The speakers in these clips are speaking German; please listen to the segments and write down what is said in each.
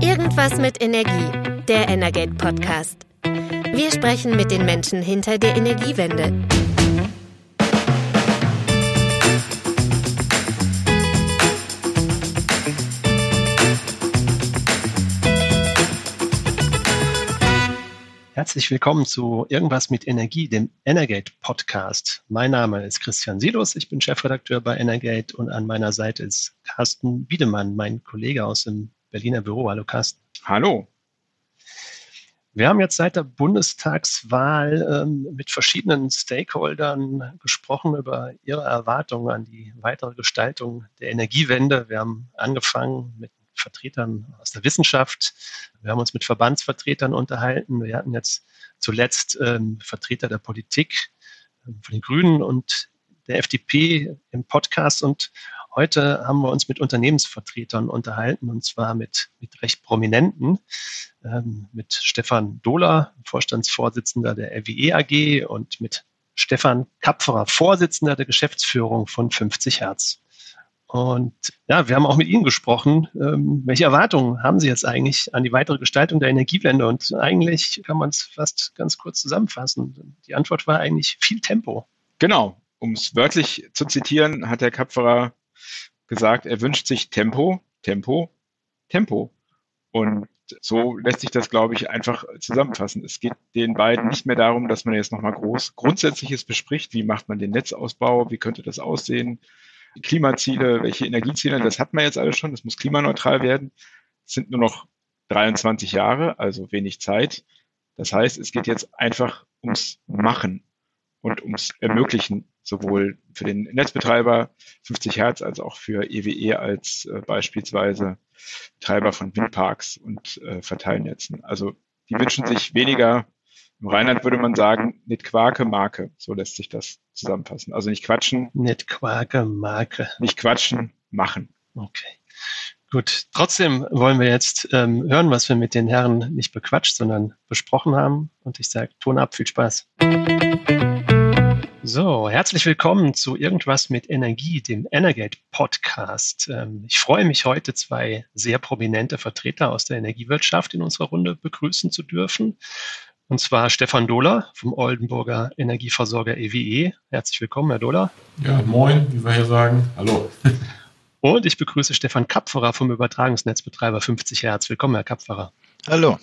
Irgendwas mit Energie, der Energate Podcast. Wir sprechen mit den Menschen hinter der Energiewende. Herzlich willkommen zu Irgendwas mit Energie, dem Energate Podcast. Mein Name ist Christian Silos, ich bin Chefredakteur bei Energate und an meiner Seite ist Carsten Wiedemann, mein Kollege aus dem Berliner Büro. Hallo Carsten. Hallo. Wir haben jetzt seit der Bundestagswahl ähm, mit verschiedenen Stakeholdern gesprochen über ihre Erwartungen an die weitere Gestaltung der Energiewende. Wir haben angefangen mit Vertretern aus der Wissenschaft. Wir haben uns mit Verbandsvertretern unterhalten. Wir hatten jetzt zuletzt ähm, Vertreter der Politik äh, von den Grünen und der FDP im Podcast und heute haben wir uns mit Unternehmensvertretern unterhalten und zwar mit, mit recht prominenten, ähm, mit Stefan Dohler, Vorstandsvorsitzender der RWE AG und mit Stefan Kapferer, Vorsitzender der Geschäftsführung von 50 Hertz. Und ja, wir haben auch mit Ihnen gesprochen. Ähm, welche Erwartungen haben Sie jetzt eigentlich an die weitere Gestaltung der Energiewende? Und eigentlich kann man es fast ganz kurz zusammenfassen. Die Antwort war eigentlich viel Tempo. Genau. Um es wörtlich zu zitieren, hat Herr Kapferer gesagt, er wünscht sich Tempo, Tempo, Tempo. Und so lässt sich das, glaube ich, einfach zusammenfassen. Es geht den beiden nicht mehr darum, dass man jetzt nochmal groß Grundsätzliches bespricht. Wie macht man den Netzausbau? Wie könnte das aussehen? Klimaziele, welche Energieziele, das hat man jetzt alles schon, das muss klimaneutral werden. Es sind nur noch 23 Jahre, also wenig Zeit. Das heißt, es geht jetzt einfach ums Machen und ums Ermöglichen, sowohl für den Netzbetreiber 50 Hertz als auch für EWE e als äh, beispielsweise Betreiber von Windparks und äh, Verteilnetzen. Also die wünschen sich weniger im Rheinland würde man sagen, nicht Quake, Marke. So lässt sich das zusammenfassen. Also nicht quatschen. Nicht Quake, Marke. Nicht quatschen, machen. Okay. Gut, trotzdem wollen wir jetzt ähm, hören, was wir mit den Herren nicht bequatscht, sondern besprochen haben. Und ich sage, Ton ab, viel Spaß. So, herzlich willkommen zu Irgendwas mit Energie, dem Energate Podcast. Ähm, ich freue mich heute, zwei sehr prominente Vertreter aus der Energiewirtschaft in unserer Runde begrüßen zu dürfen. Und zwar Stefan Dohler vom Oldenburger Energieversorger EWE. E. Herzlich willkommen, Herr Dohler. Ja, moin, wie wir hier sagen. Hallo. Und ich begrüße Stefan Kapferer vom Übertragungsnetzbetreiber 50 Hertz. Willkommen, Herr Kapferer. Hallo.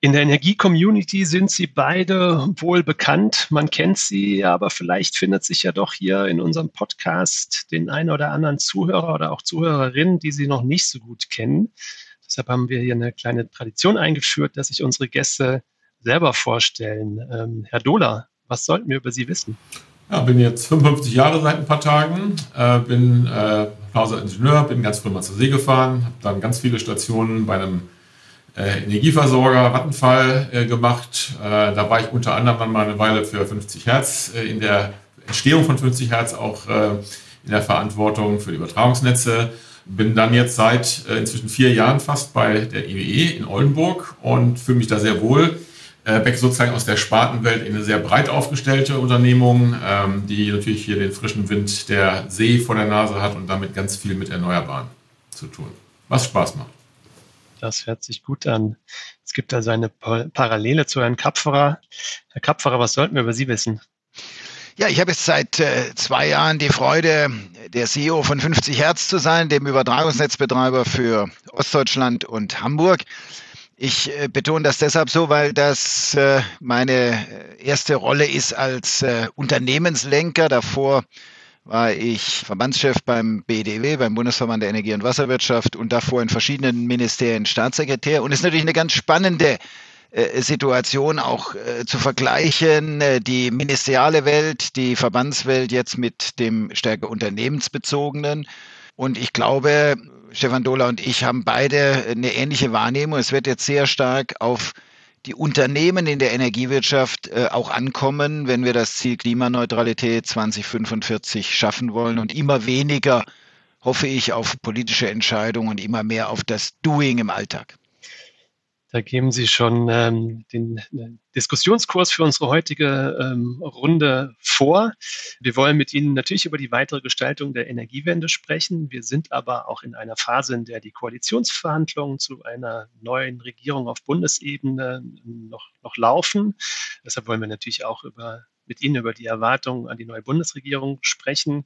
In der Energie-Community sind Sie beide wohl bekannt. Man kennt Sie, aber vielleicht findet sich ja doch hier in unserem Podcast den einen oder anderen Zuhörer oder auch Zuhörerin, die Sie noch nicht so gut kennen. Deshalb haben wir hier eine kleine Tradition eingeführt, dass sich unsere Gäste selber vorstellen. Ähm, Herr Dohler, was sollten wir über Sie wissen? Ja, bin jetzt 55 Jahre seit ein paar Tagen, äh, bin äh, Ingenieur, bin ganz früh mal zur See gefahren, habe dann ganz viele Stationen bei einem äh, Energieversorger Vattenfall äh, gemacht. Äh, da war ich unter anderem mal eine Weile für 50 Hertz äh, in der Entstehung von 50 Hertz auch äh, in der Verantwortung für die Übertragungsnetze bin dann jetzt seit äh, inzwischen vier Jahren fast bei der EWE e in Oldenburg und fühle mich da sehr wohl. Beck sozusagen aus der Spartenwelt in eine sehr breit aufgestellte Unternehmung, ähm, die natürlich hier den frischen Wind der See vor der Nase hat und damit ganz viel mit Erneuerbaren zu tun. Was Spaß macht. Das hört sich gut an. Es gibt also eine Parallele zu Herrn Kapferer. Herr Kapferer, was sollten wir über Sie wissen? Ja, ich habe jetzt seit äh, zwei Jahren die Freude, der CEO von 50 Hertz zu sein, dem Übertragungsnetzbetreiber für Ostdeutschland und Hamburg. Ich äh, betone das deshalb so, weil das äh, meine erste Rolle ist als äh, Unternehmenslenker. Davor war ich Verbandschef beim BDW, beim Bundesverband der Energie- und Wasserwirtschaft und davor in verschiedenen Ministerien Staatssekretär. Und es ist natürlich eine ganz spannende äh, Situation auch äh, zu vergleichen, äh, die ministeriale Welt, die Verbandswelt jetzt mit dem stärker unternehmensbezogenen. Und ich glaube, Stefan Dohler und ich haben beide eine ähnliche Wahrnehmung. Es wird jetzt sehr stark auf die Unternehmen in der Energiewirtschaft äh, auch ankommen, wenn wir das Ziel Klimaneutralität 2045 schaffen wollen und immer weniger, hoffe ich, auf politische Entscheidungen und immer mehr auf das Doing im Alltag. Da geben Sie schon ähm, den äh, Diskussionskurs für unsere heutige ähm, Runde vor. Wir wollen mit Ihnen natürlich über die weitere Gestaltung der Energiewende sprechen. Wir sind aber auch in einer Phase, in der die Koalitionsverhandlungen zu einer neuen Regierung auf Bundesebene noch, noch laufen. Deshalb wollen wir natürlich auch über mit Ihnen über die Erwartungen an die neue Bundesregierung sprechen.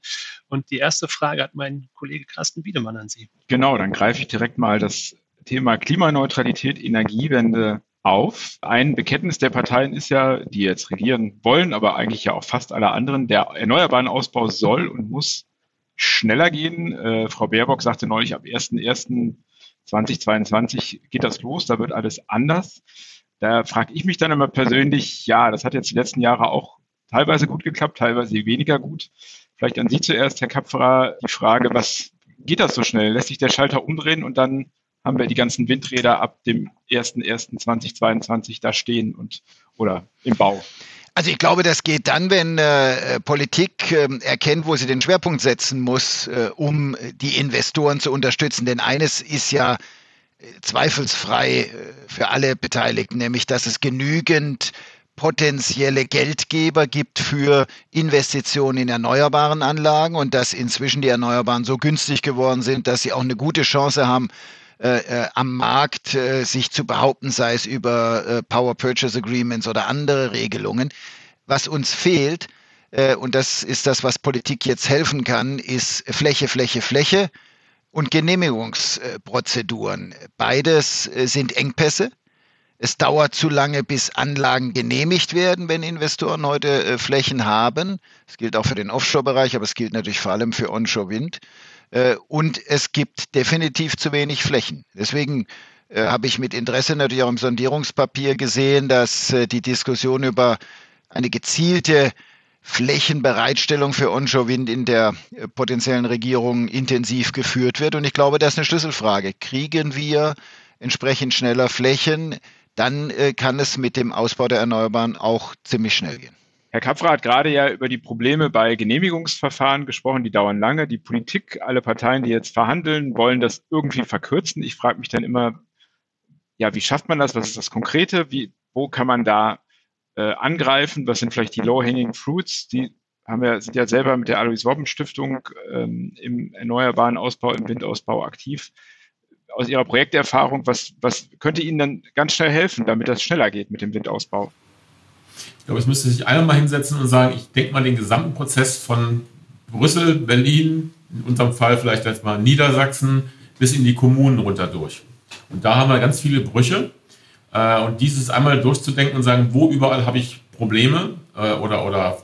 Und die erste Frage hat mein Kollege Carsten Wiedemann an Sie. Genau, dann greife ich direkt mal das Thema Klimaneutralität, Energiewende auf. Ein Bekenntnis der Parteien ist ja, die jetzt regieren wollen, aber eigentlich ja auch fast alle anderen, der erneuerbaren Ausbau soll und muss schneller gehen. Äh, Frau Baerbock sagte neulich, ab 1.1.2022 geht das los, da wird alles anders. Da frage ich mich dann immer persönlich, ja, das hat jetzt die letzten Jahre auch teilweise gut geklappt, teilweise weniger gut. Vielleicht an Sie zuerst, Herr Kapferer, die Frage, was geht das so schnell? Lässt sich der Schalter umdrehen und dann haben wir die ganzen Windräder ab dem 01.01.2022 da stehen und oder im Bau. Also ich glaube, das geht dann, wenn äh, Politik äh, erkennt, wo sie den Schwerpunkt setzen muss, äh, um die Investoren zu unterstützen. Denn eines ist ja äh, zweifelsfrei äh, für alle Beteiligten, nämlich dass es genügend potenzielle Geldgeber gibt für Investitionen in erneuerbaren Anlagen und dass inzwischen die Erneuerbaren so günstig geworden sind, dass sie auch eine gute Chance haben, äh, äh, am Markt äh, sich zu behaupten, sei es über äh, Power Purchase Agreements oder andere Regelungen. Was uns fehlt, äh, und das ist das, was Politik jetzt helfen kann, ist Fläche, Fläche, Fläche und Genehmigungsprozeduren. Beides äh, sind Engpässe. Es dauert zu lange, bis Anlagen genehmigt werden, wenn Investoren heute Flächen haben. Das gilt auch für den Offshore-Bereich, aber es gilt natürlich vor allem für Onshore-Wind. Äh, und es gibt definitiv zu wenig Flächen. Deswegen äh, habe ich mit Interesse natürlich auch im Sondierungspapier gesehen, dass äh, die Diskussion über eine gezielte Flächenbereitstellung für Onshore-Wind in der potenziellen Regierung intensiv geführt wird. Und ich glaube, das ist eine Schlüsselfrage. Kriegen wir entsprechend schneller Flächen, dann kann es mit dem Ausbau der Erneuerbaren auch ziemlich schnell gehen. Herr Kapfer hat gerade ja über die Probleme bei Genehmigungsverfahren gesprochen, die dauern lange. Die Politik, alle Parteien, die jetzt verhandeln, wollen das irgendwie verkürzen. Ich frage mich dann immer, ja, wie schafft man das? Was ist das Konkrete? Wie, wo kann man da äh, angreifen? Was sind vielleicht die low-hanging fruits? Die haben wir, sind ja selber mit der Alois Wobben Stiftung ähm, im erneuerbaren Ausbau, im Windausbau aktiv. Aus Ihrer Projekterfahrung, was, was könnte Ihnen dann ganz schnell helfen, damit das schneller geht mit dem Windausbau? Ich glaube, es müsste sich einer mal hinsetzen und sagen, ich denke mal den gesamten Prozess von Brüssel, Berlin, in unserem Fall vielleicht jetzt mal Niedersachsen, bis in die Kommunen runter durch. Und da haben wir ganz viele Brüche. Äh, und dieses einmal durchzudenken und sagen, wo überall habe ich Probleme äh, oder, oder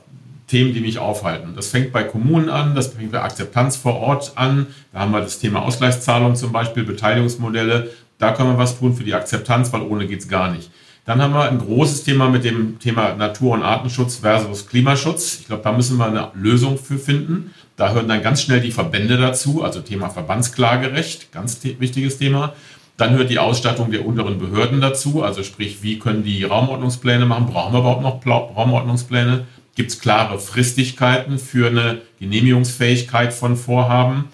Themen, die mich aufhalten. Das fängt bei Kommunen an, das fängt bei Akzeptanz vor Ort an. Da haben wir das Thema Ausgleichszahlung zum Beispiel, Beteiligungsmodelle. Da können wir was tun für die Akzeptanz, weil ohne geht es gar nicht. Dann haben wir ein großes Thema mit dem Thema Natur- und Artenschutz versus Klimaschutz. Ich glaube, da müssen wir eine Lösung für finden. Da hören dann ganz schnell die Verbände dazu, also Thema Verbandsklagerecht, ganz wichtiges Thema. Dann hört die Ausstattung der unteren Behörden dazu, also sprich, wie können die Raumordnungspläne machen? Brauchen wir überhaupt noch Raumordnungspläne? Gibt es klare Fristigkeiten für eine Genehmigungsfähigkeit von Vorhaben?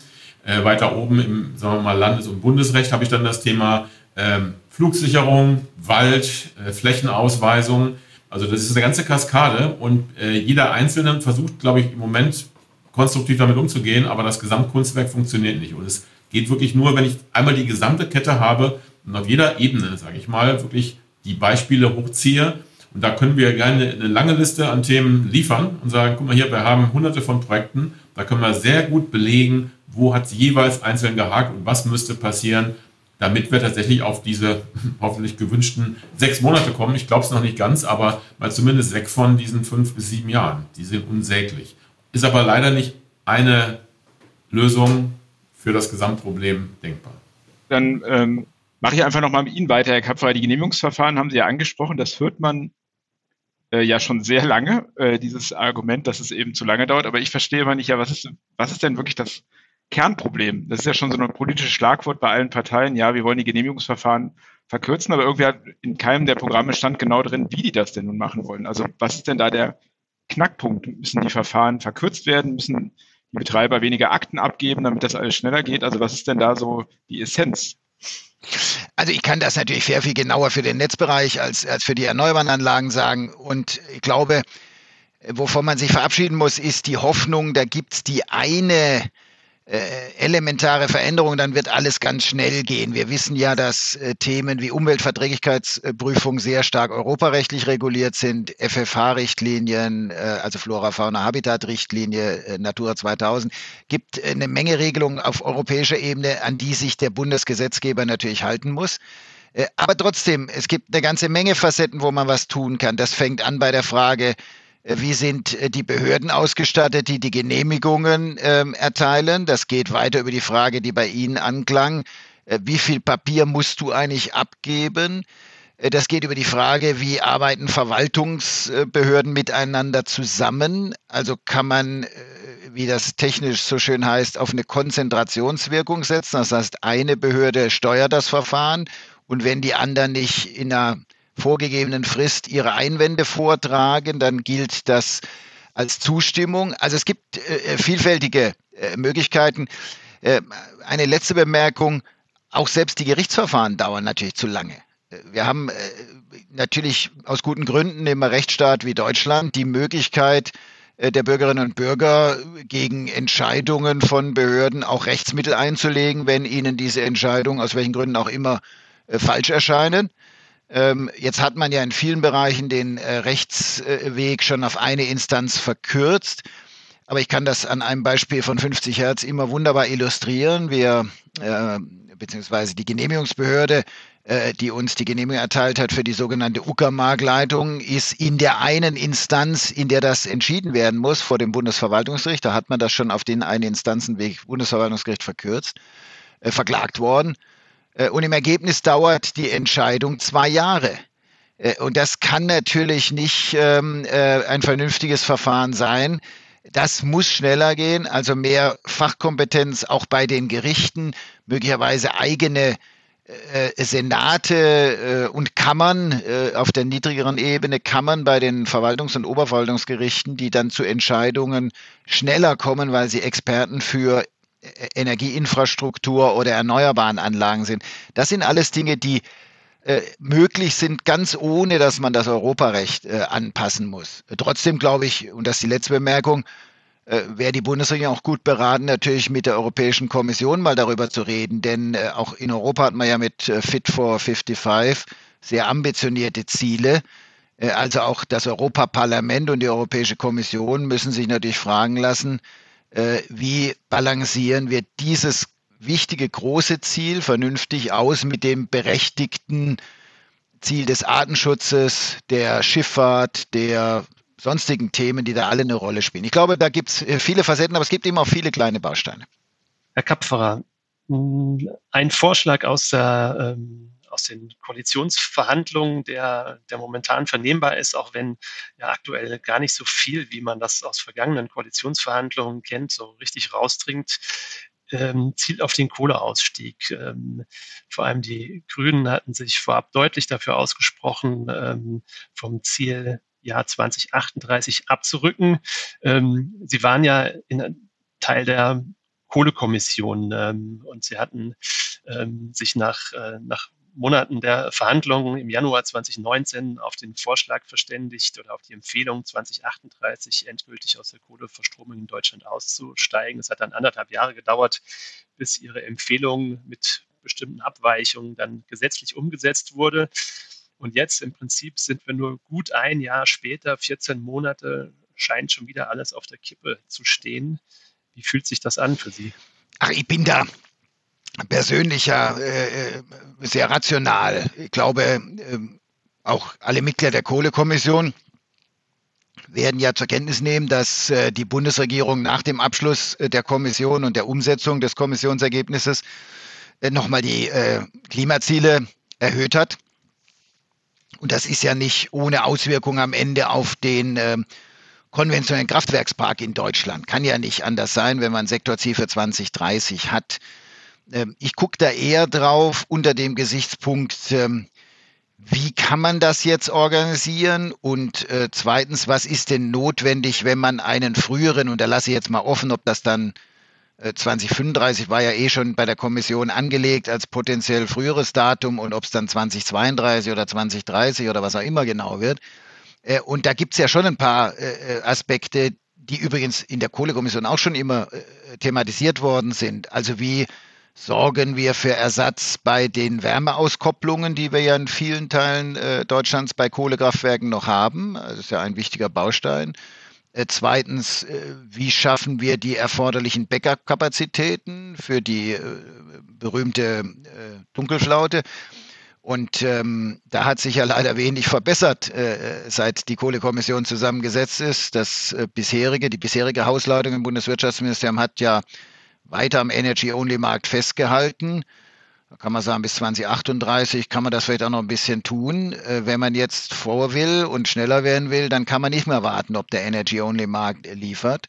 Äh, weiter oben im sagen wir mal, Landes- und Bundesrecht habe ich dann das Thema ähm, Flugsicherung, Wald, äh, Flächenausweisung. Also das ist eine ganze Kaskade und äh, jeder Einzelne versucht, glaube ich, im Moment konstruktiv damit umzugehen, aber das Gesamtkunstwerk funktioniert nicht. Und es geht wirklich nur, wenn ich einmal die gesamte Kette habe und auf jeder Ebene, sage ich mal, wirklich die Beispiele hochziehe. Und da können wir gerne eine lange Liste an Themen liefern und sagen, guck mal hier, wir haben hunderte von Projekten, da können wir sehr gut belegen, wo hat es jeweils einzeln gehakt und was müsste passieren, damit wir tatsächlich auf diese hoffentlich gewünschten sechs Monate kommen. Ich glaube es noch nicht ganz, aber mal zumindest weg von diesen fünf bis sieben Jahren. Die sind unsäglich. Ist aber leider nicht eine Lösung für das Gesamtproblem denkbar. Dann ähm, mache ich einfach nochmal mit Ihnen weiter, Herr Kapfer. Die Genehmigungsverfahren haben Sie ja angesprochen. Das hört man äh, ja schon sehr lange, äh, dieses Argument, dass es eben zu lange dauert. Aber ich verstehe immer nicht, ja, was ist, was ist denn wirklich das Kernproblem. Das ist ja schon so ein politisches Schlagwort bei allen Parteien. Ja, wir wollen die Genehmigungsverfahren verkürzen, aber irgendwie hat in keinem der Programme stand genau drin, wie die das denn nun machen wollen. Also was ist denn da der Knackpunkt? Müssen die Verfahren verkürzt werden? Müssen die Betreiber weniger Akten abgeben, damit das alles schneller geht? Also was ist denn da so die Essenz? Also ich kann das natürlich sehr viel genauer für den Netzbereich als, als für die erneuerbaren Anlagen sagen. Und ich glaube, wovon man sich verabschieden muss, ist die Hoffnung, da gibt's die eine elementare Veränderung, dann wird alles ganz schnell gehen. Wir wissen ja, dass äh, Themen wie Umweltverträglichkeitsprüfung sehr stark europarechtlich reguliert sind, FFH-Richtlinien, äh, also Flora, Fauna, Habitat-Richtlinie, äh, Natura 2000, gibt eine Menge Regelungen auf europäischer Ebene, an die sich der Bundesgesetzgeber natürlich halten muss. Äh, aber trotzdem, es gibt eine ganze Menge Facetten, wo man was tun kann. Das fängt an bei der Frage, äh, wie sind äh, die Behörden ausgestattet, die die Genehmigungen ähm, erteilen? Das geht weiter über die Frage, die bei Ihnen anklang. Äh, wie viel Papier musst du eigentlich abgeben? Das geht über die Frage, wie arbeiten Verwaltungsbehörden miteinander zusammen? Also kann man, wie das technisch so schön heißt, auf eine Konzentrationswirkung setzen. Das heißt, eine Behörde steuert das Verfahren und wenn die anderen nicht in einer vorgegebenen Frist ihre Einwände vortragen, dann gilt das als Zustimmung. Also es gibt äh, vielfältige äh, Möglichkeiten. Äh, eine letzte Bemerkung, auch selbst die Gerichtsverfahren dauern natürlich zu lange. Äh, wir haben äh, natürlich aus guten Gründen im Rechtsstaat wie Deutschland die Möglichkeit, äh, der Bürgerinnen und Bürger gegen Entscheidungen von Behörden auch Rechtsmittel einzulegen, wenn ihnen diese Entscheidungen aus welchen Gründen auch immer falsch erscheinen. Ähm, jetzt hat man ja in vielen Bereichen den äh, Rechtsweg schon auf eine Instanz verkürzt. Aber ich kann das an einem Beispiel von 50 Hertz immer wunderbar illustrieren. Wir, äh, beziehungsweise die Genehmigungsbehörde, äh, die uns die Genehmigung erteilt hat für die sogenannte Uckermark-Leitung, ist in der einen Instanz, in der das entschieden werden muss, vor dem Bundesverwaltungsgericht, da hat man das schon auf den einen Instanzenweg Bundesverwaltungsgericht verkürzt, verklagt worden. Äh, und im Ergebnis dauert die Entscheidung zwei Jahre. Äh, und das kann natürlich nicht ähm, äh, ein vernünftiges Verfahren sein. Das muss schneller gehen, also mehr Fachkompetenz auch bei den Gerichten, möglicherweise eigene Senate und Kammern auf der niedrigeren Ebene, Kammern bei den Verwaltungs- und Oberverwaltungsgerichten, die dann zu Entscheidungen schneller kommen, weil sie Experten für Energieinfrastruktur oder erneuerbaren Anlagen sind. Das sind alles Dinge, die äh, möglich sind, ganz ohne, dass man das Europarecht äh, anpassen muss. Trotzdem glaube ich, und das ist die letzte Bemerkung, äh, wäre die Bundesregierung auch gut beraten, natürlich mit der Europäischen Kommission mal darüber zu reden. Denn äh, auch in Europa hat man ja mit äh, Fit for 55 sehr ambitionierte Ziele. Äh, also auch das Europaparlament und die Europäische Kommission müssen sich natürlich fragen lassen, äh, wie balancieren wir dieses wichtige große Ziel vernünftig aus mit dem berechtigten Ziel des Artenschutzes, der Schifffahrt, der sonstigen Themen, die da alle eine Rolle spielen. Ich glaube, da gibt es äh, viele Facetten, aber es gibt eben auch viele kleine Bausteine. Herr Kapferer, ein Vorschlag aus der ähm, aus den Koalitionsverhandlungen, der, der momentan vernehmbar ist, auch wenn ja aktuell gar nicht so viel, wie man das aus vergangenen Koalitionsverhandlungen kennt, so richtig rausdringt, ähm, zielt auf den Kohleausstieg. Ähm, vor allem die Grünen hatten sich vorab deutlich dafür ausgesprochen, ähm, vom Ziel Jahr 2038 abzurücken. Ähm, sie waren ja in Teil der Kohlekommission ähm, und sie hatten ähm, sich nach, äh, nach Monaten der Verhandlungen im Januar 2019 auf den Vorschlag verständigt oder auf die Empfehlung 2038 endgültig aus der Kohleverstromung in Deutschland auszusteigen. Es hat dann anderthalb Jahre gedauert, bis ihre Empfehlung mit bestimmten Abweichungen dann gesetzlich umgesetzt wurde. Und jetzt im Prinzip sind wir nur gut ein Jahr später, 14 Monate, scheint schon wieder alles auf der Kippe zu stehen. Wie fühlt sich das an für Sie? Ach, ich bin da persönlicher, äh, äh, sehr rational. Ich glaube, äh, auch alle Mitglieder der Kohlekommission werden ja zur Kenntnis nehmen, dass äh, die Bundesregierung nach dem Abschluss äh, der Kommission und der Umsetzung des Kommissionsergebnisses äh, nochmal die Klimaziele erhöht hat. Und das ist ja nicht ohne Auswirkung am Ende auf den äh, konventionellen Kraftwerkspark in Deutschland. Kann ja nicht anders sein, wenn man Sektorziel für 2030 hat. Ähm, ich gucke da eher drauf unter dem Gesichtspunkt, ähm, wie kann man das jetzt organisieren? Und äh, zweitens, was ist denn notwendig, wenn man einen früheren, und da lasse ich jetzt mal offen, ob das dann 2035 war ja eh schon bei der Kommission angelegt als potenziell früheres Datum und ob es dann 2032 oder 2030 oder was auch immer genau wird. Und da gibt es ja schon ein paar Aspekte, die übrigens in der Kohlekommission auch schon immer thematisiert worden sind. Also wie sorgen wir für Ersatz bei den Wärmeauskopplungen, die wir ja in vielen Teilen äh, Deutschlands bei Kohlekraftwerken noch haben. Das ist ja ein wichtiger Baustein. Äh, zweitens, äh, wie schaffen wir die erforderlichen Backup-Kapazitäten für die äh, berühmte äh, Dunkelflaute? Und ähm, da hat sich ja leider wenig verbessert, äh, seit die Kohlekommission zusammengesetzt ist. Das bisherige, die bisherige Hausleitung im Bundeswirtschaftsministerium hat ja weiter am Energy-Only-Markt festgehalten. Da kann man sagen, bis 2038 kann man das vielleicht auch noch ein bisschen tun. Äh, wenn man jetzt vor will und schneller werden will, dann kann man nicht mehr warten, ob der Energy-Only-Markt liefert,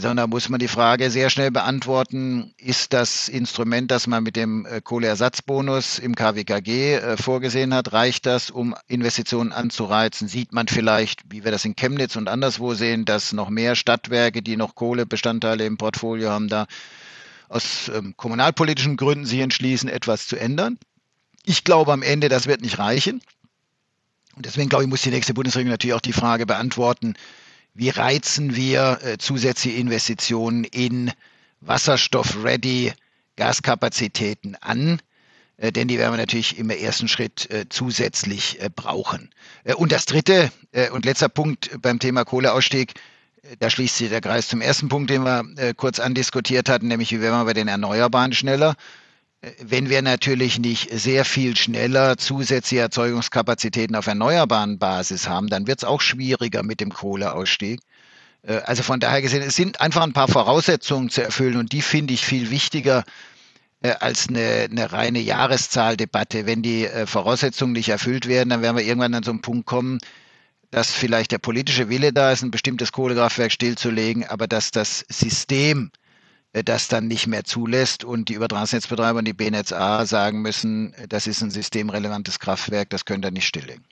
sondern muss man die Frage sehr schnell beantworten, ist das Instrument, das man mit dem äh, Kohleersatzbonus im KWKG vorgesehen hat, reicht das, um Investitionen anzureizen? Sieht man vielleicht, wie wir das in Chemnitz und anderswo sehen, dass noch mehr Stadtwerke, die noch Kohlebestandteile im Portfolio haben, da aus ähm, kommunalpolitischen Gründen sich entschließen, etwas zu ändern. Ich glaube am Ende, das wird nicht reichen. Und deswegen glaube ich, muss die nächste Bundesregierung natürlich auch die Frage beantworten, wie reizen wir äh, zusätzliche Investitionen in Wasserstoff-ready Gaskapazitäten an? Äh, denn die werden wir natürlich im ersten Schritt äh, zusätzlich äh, brauchen. Äh, und das dritte äh, und letzter Punkt beim Thema Kohleausstieg, da schließt sich der Kreis zum ersten Punkt, den wir kurz andiskutiert hatten, nämlich wie werden wir bei den Erneuerbaren schneller. Wenn wir natürlich nicht sehr viel schneller zusätzliche Erzeugungskapazitäten auf erneuerbaren Basis haben, dann wird es auch schwieriger mit dem Kohleausstieg. Äh, also von daher gesehen, es sind einfach ein paar Voraussetzungen zu erfüllen und die finde ich viel wichtiger äh, als eine, eine reine Jahreszahldebatte. Wenn die äh, Voraussetzungen nicht erfüllt werden, dann werden wir irgendwann an so einen Punkt kommen, dass vielleicht der politische Wille da ist, ein bestimmtes Kohlekraftwerk stillzulegen, aber dass das System das dann nicht mehr zulässt und die Übertragungsnetzbetreiber und die BNetzA sagen müssen, das ist ein systemrelevantes Kraftwerk, das könnt ihr nicht stilllegen.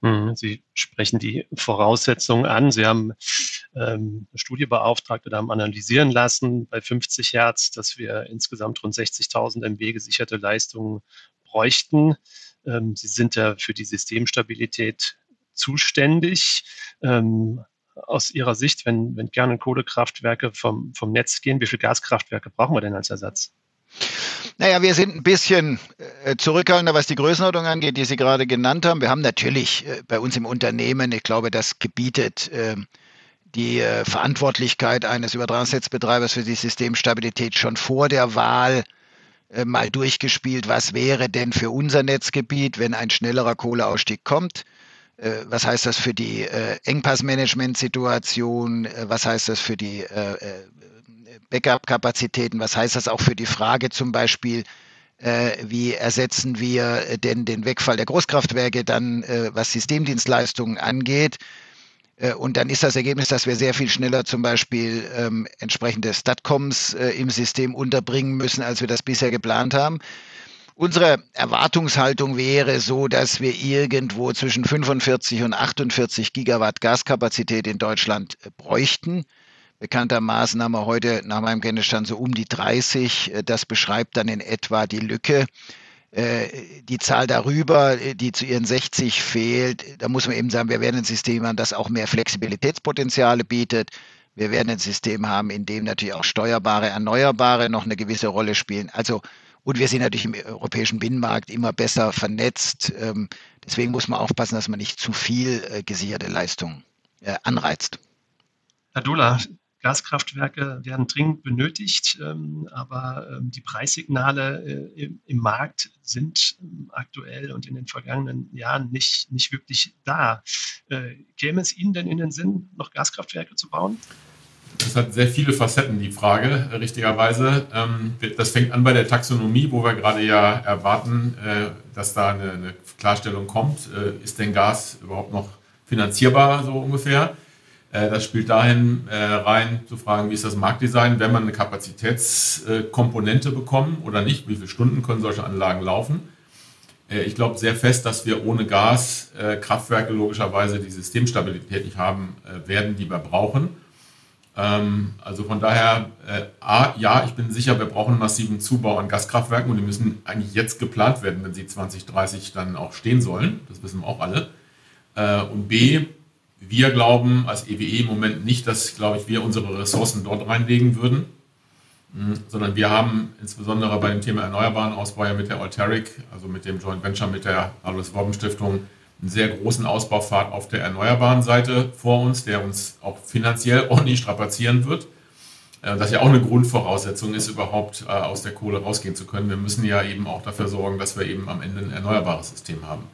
Mhm, Sie sprechen die Voraussetzungen an. Sie haben ähm, eine Studie beauftragt oder haben analysieren lassen bei 50 Hertz, dass wir insgesamt rund 60.000 MB gesicherte Leistungen bräuchten. Ähm, Sie sind ja für die Systemstabilität zuständig. Ähm, aus Ihrer Sicht, wenn, wenn Kern- und Kohlekraftwerke vom, vom Netz gehen, wie viele Gaskraftwerke brauchen wir denn als Ersatz? Naja, wir sind ein bisschen äh, zurückhaltender, was die Größenordnung angeht, die Sie gerade genannt haben. Wir haben natürlich äh, bei uns im Unternehmen, ich glaube, das gebietet äh, die äh, Verantwortlichkeit eines Übertragungsnetzbetreibers für die Systemstabilität schon vor der Wahl mal durchgespielt. Was wäre denn für unser Netzgebiet, wenn ein schnellerer Kohleausstieg kommt? Äh, was heißt das für die äh, Engpassmanagement-Situation, äh, was heißt das für die äh, Backup-Kapazitäten, was heißt das auch für die Frage zum Beispiel, wie ersetzen wir denn den Wegfall der Großkraftwerke dann, was Systemdienstleistungen angeht. Und dann ist das Ergebnis, dass wir sehr viel schneller zum Beispiel ähm, entsprechende Statcoms äh, im System unterbringen müssen, als wir das bisher geplant haben. Unsere Erwartungshaltung wäre so, dass wir irgendwo zwischen 45 und 48 Gigawatt Gaskapazität in Deutschland äh, bräuchten. Bekanntermaßen haben wir heute nach meinem Kenntnisstand so um die 30. Äh, das beschreibt dann in etwa die Lücke. Äh, die Zahl darüber, die zu ihren 60 fehlt, da muss man eben sagen, wir werden ein System haben, das auch mehr Flexibilitätspotenziale bietet. Wir werden ein System haben, in dem natürlich auch steuerbare, erneuerbare noch eine gewisse Rolle spielen. Also und wir sind natürlich im europäischen Binnenmarkt immer besser vernetzt. Ähm, deswegen muss man aufpassen, dass man nicht zu viel äh, gesicherte Leistung äh, anreizt. Herr Dula, Gaskraftwerke werden dringend benötigt, ähm, aber ähm, die Preissignale äh, im, Markt sind aktuell und in den vergangenen Jahren nicht, nicht wirklich da. käme es Ihnen denn in den Sinn, noch Gaskraftwerke zu bauen? Das hat sehr viele Facetten, die Frage, richtigerweise. Ähm, das fängt an bei der Taxonomie, wo wir gerade ja erwarten, äh, dass da eine Klarstellung kommt. Äh, ist denn Gas überhaupt noch finanzierbar, so ungefähr? Äh, das spielt dahin rein, zu fragen, wie ist das Marktdesign, wenn man eine Kapazitätskomponente bekommen oder nicht, wie viele Stunden können solche Anlagen laufen? Ich glaube sehr fest, dass wir ohne Gas Kraftwerke logischerweise die Systemstabilität nicht haben werden, die wir brauchen. Ähm, also von daher, äh, A, ja, ich bin sicher, wir brauchen einen massiven Zubau an Gaskraftwerken und die müssen eigentlich jetzt geplant werden, wenn sie 2030 dann auch stehen sollen. Das wissen wir auch alle. Äh, und B, wir glauben als EWE im Moment nicht, dass, glaube ich, wir unsere Ressourcen dort reinlegen würden, mh, sondern wir haben insbesondere bei dem Thema erneuerbaren Ausbau ja mit der Alteric, also mit dem Joint Venture mit der Alois Worben Stiftung, einen sehr großen Ausbaufahrt auf der erneuerbaren Seite vor uns, der uns auch finanziell ordentlich strapazieren wird. Äh, das ja auch eine Grundvoraussetzung ist, überhaupt äh, aus der Kohle rausgehen zu können. Wir müssen ja eben auch dafür sorgen, dass wir eben am Ende ein erneuerbares System haben.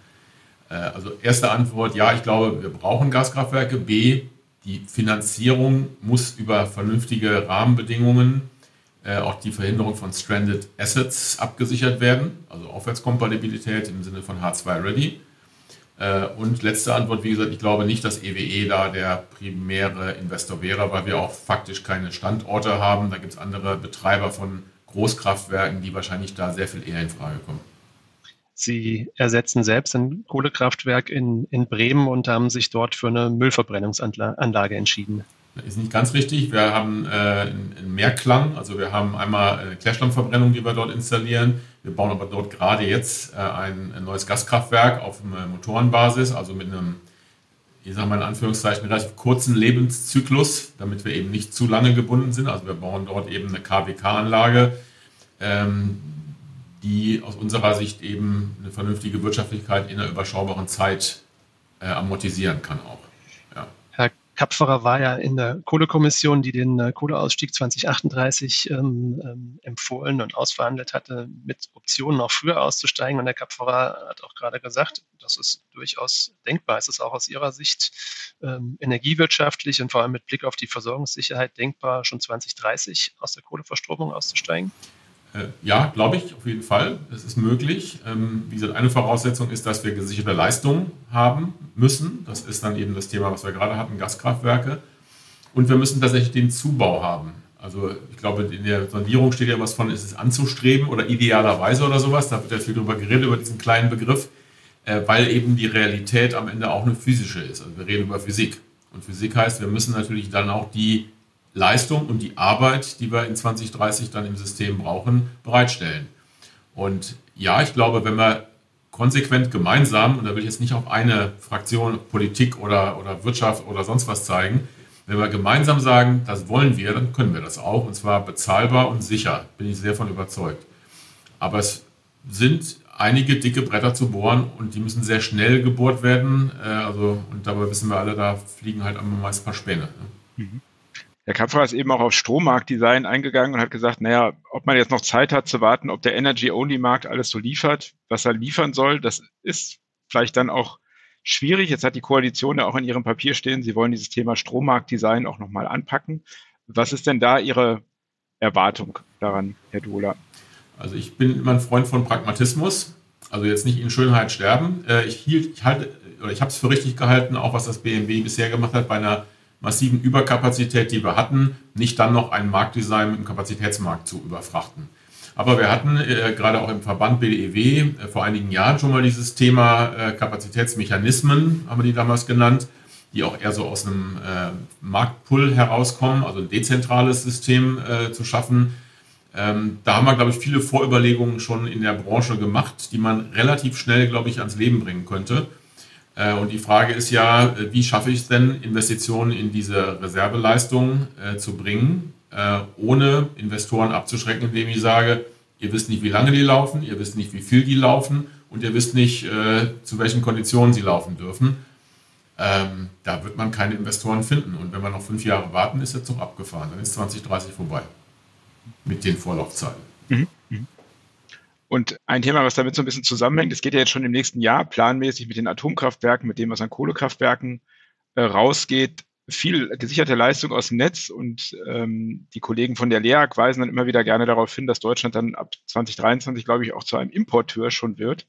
Äh, also erste Antwort, ja, ich glaube, wir brauchen Gaskraftwerke. B, die Finanzierung muss über vernünftige Rahmenbedingungen, auch die Verhinderung von Stranded Assets abgesichert werden, also Aufwärtskompatibilität im Sinne von H2 Ready. Äh, und letzte Antwort, wie gesagt, ich glaube nicht, dass EWE e da der primäre Investor wäre, weil wir auch faktisch keine Standorte haben. Da gibt es andere Betreiber von Großkraftwerken, die wahrscheinlich da sehr viel eher in Frage kommen. Sie ersetzen selbst ein Kohlekraftwerk in, in Bremen und haben sich dort für eine Müllverbrennungsanlage entschieden. Ist nicht ganz richtig. Wir haben äh, einen Mehrklang. Also wir haben einmal eine Klärschlammverbrennung, die wir dort installieren. Wir bauen aber dort gerade jetzt äh, ein, neues Gaskraftwerk auf äh, Motorenbasis, also mit einem, ich sage mal in Anführungszeichen, relativ kurzen Lebenszyklus, damit wir eben nicht zu lange gebunden sind. Also wir bauen dort eben eine KWK-Anlage, ähm, die aus unserer Sicht eben eine vernünftige Wirtschaftlichkeit in einer überschaubaren Zeit amortisieren kann auch. Kapferer war ja in der Kohlekommission, die den äh, Kohleausstieg 2038 ähm, ähm, empfohlen und ausverhandelt hatte, mit Optionen auch früher auszusteigen. Und der Kapferer hat auch gerade gesagt, das ist durchaus denkbar. Es ist auch aus Ihrer Sicht ähm, energiewirtschaftlich und vor allem mit Blick auf die Versorgungssicherheit denkbar, schon 2030 aus der Kohleverstromung auszusteigen. Äh, ja, glaube ich, auf jeden Fall. Es ist möglich. Ähm, wie gesagt, eine Voraussetzung ist, dass wir gesicherte Leistungen haben müssen. Das ist dann eben das Thema, was wir gerade hatten, Gaskraftwerke. Und wir müssen tatsächlich den Zubau haben. Also ich glaube, in der Sondierung steht ja was von, ist es anzustreben oder idealerweise oder sowas. Da wird ja viel drüber geredet, über diesen kleinen Begriff, äh, weil eben die Realität am Ende auch eine physische ist. Also wir reden über Physik. Und Physik heißt, wir müssen natürlich dann auch die Leistung und die Arbeit, die wir in 2030 dann im System brauchen, bereitstellen. Und ja, ich glaube, wenn wir konsequent gemeinsam, und da will ich jetzt nicht auf eine Fraktion, Politik oder, oder Wirtschaft oder sonst was zeigen, wenn wir gemeinsam sagen, das wollen wir, dann können wir das auch, und zwar bezahlbar und sicher, bin ich sehr von überzeugt. Aber es sind einige dicke Bretter zu bohren und die müssen sehr schnell gebohrt werden. Äh, also, und dabei wissen wir alle, da fliegen halt am meisten ein paar Späne. Ne? Mhm. Herr Kapfer ist eben auch auf Strommarktdesign eingegangen und hat gesagt, naja, ob man jetzt noch Zeit hat zu warten, ob der Energy-Only-Markt alles so liefert, was er liefern soll, das ist vielleicht dann auch schwierig. Jetzt hat die Koalition ja auch in ihrem Papier stehen, sie wollen dieses Thema Strommarktdesign auch nochmal anpacken. Was ist denn da Ihre Erwartung daran, Herr Dohler? Also ich bin immer ein Freund von Pragmatismus. Also jetzt nicht in Schönheit sterben. Äh, ich hielt, ich halte, oder ich habe es für richtig gehalten, auch was das BMW bisher gemacht hat bei einer massiven Überkapazität, die wir hatten, nicht dann noch ein Marktdesign im Kapazitätsmarkt zu überfrachten. Aber wir hatten äh, gerade auch im Verband BDEW äh, vor einigen Jahren schon mal dieses Thema äh, Kapazitätsmechanismen, haben wir die damals genannt, die auch eher so aus einem äh, Marktpull herauskommen, also ein dezentrales System äh, zu schaffen. Ähm, da haben wir, glaube ich, viele Vorüberlegungen schon in der Branche gemacht, die man relativ schnell, glaube ich, ans Leben bringen könnte. Äh, und die Frage ist ja, äh, wie schaffe ich es denn, Investitionen in diese Reserveleistung äh, zu bringen, ohne Investoren abzuschrecken, indem ich sage, ihr wisst nicht, wie lange die laufen, ihr wisst nicht, wie viel die laufen und ihr wisst nicht, zu welchen Konditionen sie laufen dürfen. Ähm, da wird man keine Investoren finden. Und wenn wir noch fünf Jahre warten, ist der Zug abgefahren. Dann ist 2030 vorbei mit den Vorlaufzeiten. Mhm. Und ein Thema, was damit so ein bisschen zusammenhängt, es geht ja jetzt schon im nächsten Jahr planmäßig mit den Atomkraftwerken, mit dem, was an Kohlekraftwerken äh, rausgeht, viel gesicherte Leistung aus dem Netz und ähm, die Kollegen von der LEAG weisen dann immer wieder gerne darauf hin, dass Deutschland dann ab 2023, glaube ich, auch zu einem Importeur schon wird.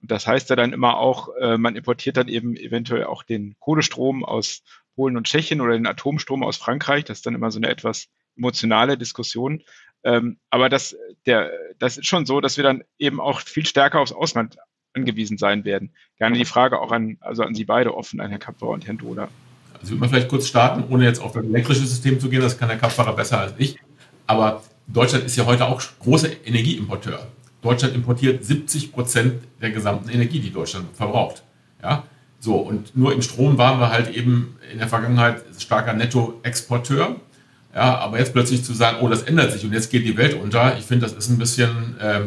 Und das heißt ja dann immer auch, äh, man importiert dann eben eventuell auch den Kohlestrom aus Polen und Tschechien oder den Atomstrom aus Frankreich. Das ist dann immer so eine etwas emotionale Diskussion. Ähm, aber das, der, das ist schon so, dass wir dann eben auch viel stärker aufs Ausland angewiesen sein werden. Gerne die Frage auch an, also an Sie beide offen, an Herrn Kapper und Herrn Doder. Also würde man vielleicht kurz starten, ohne jetzt auf das elektrische System zu gehen, das kann der Kraftfahrer besser als ich. Aber Deutschland ist ja heute auch großer Energieimporteur. Deutschland importiert 70 Prozent der gesamten Energie, die Deutschland verbraucht. Ja? So, und nur im Strom waren wir halt eben in der Vergangenheit starker Nettoexporteur. Ja, aber jetzt plötzlich zu sagen, oh, das ändert sich und jetzt geht die Welt unter, ich finde, das ist ein bisschen äh,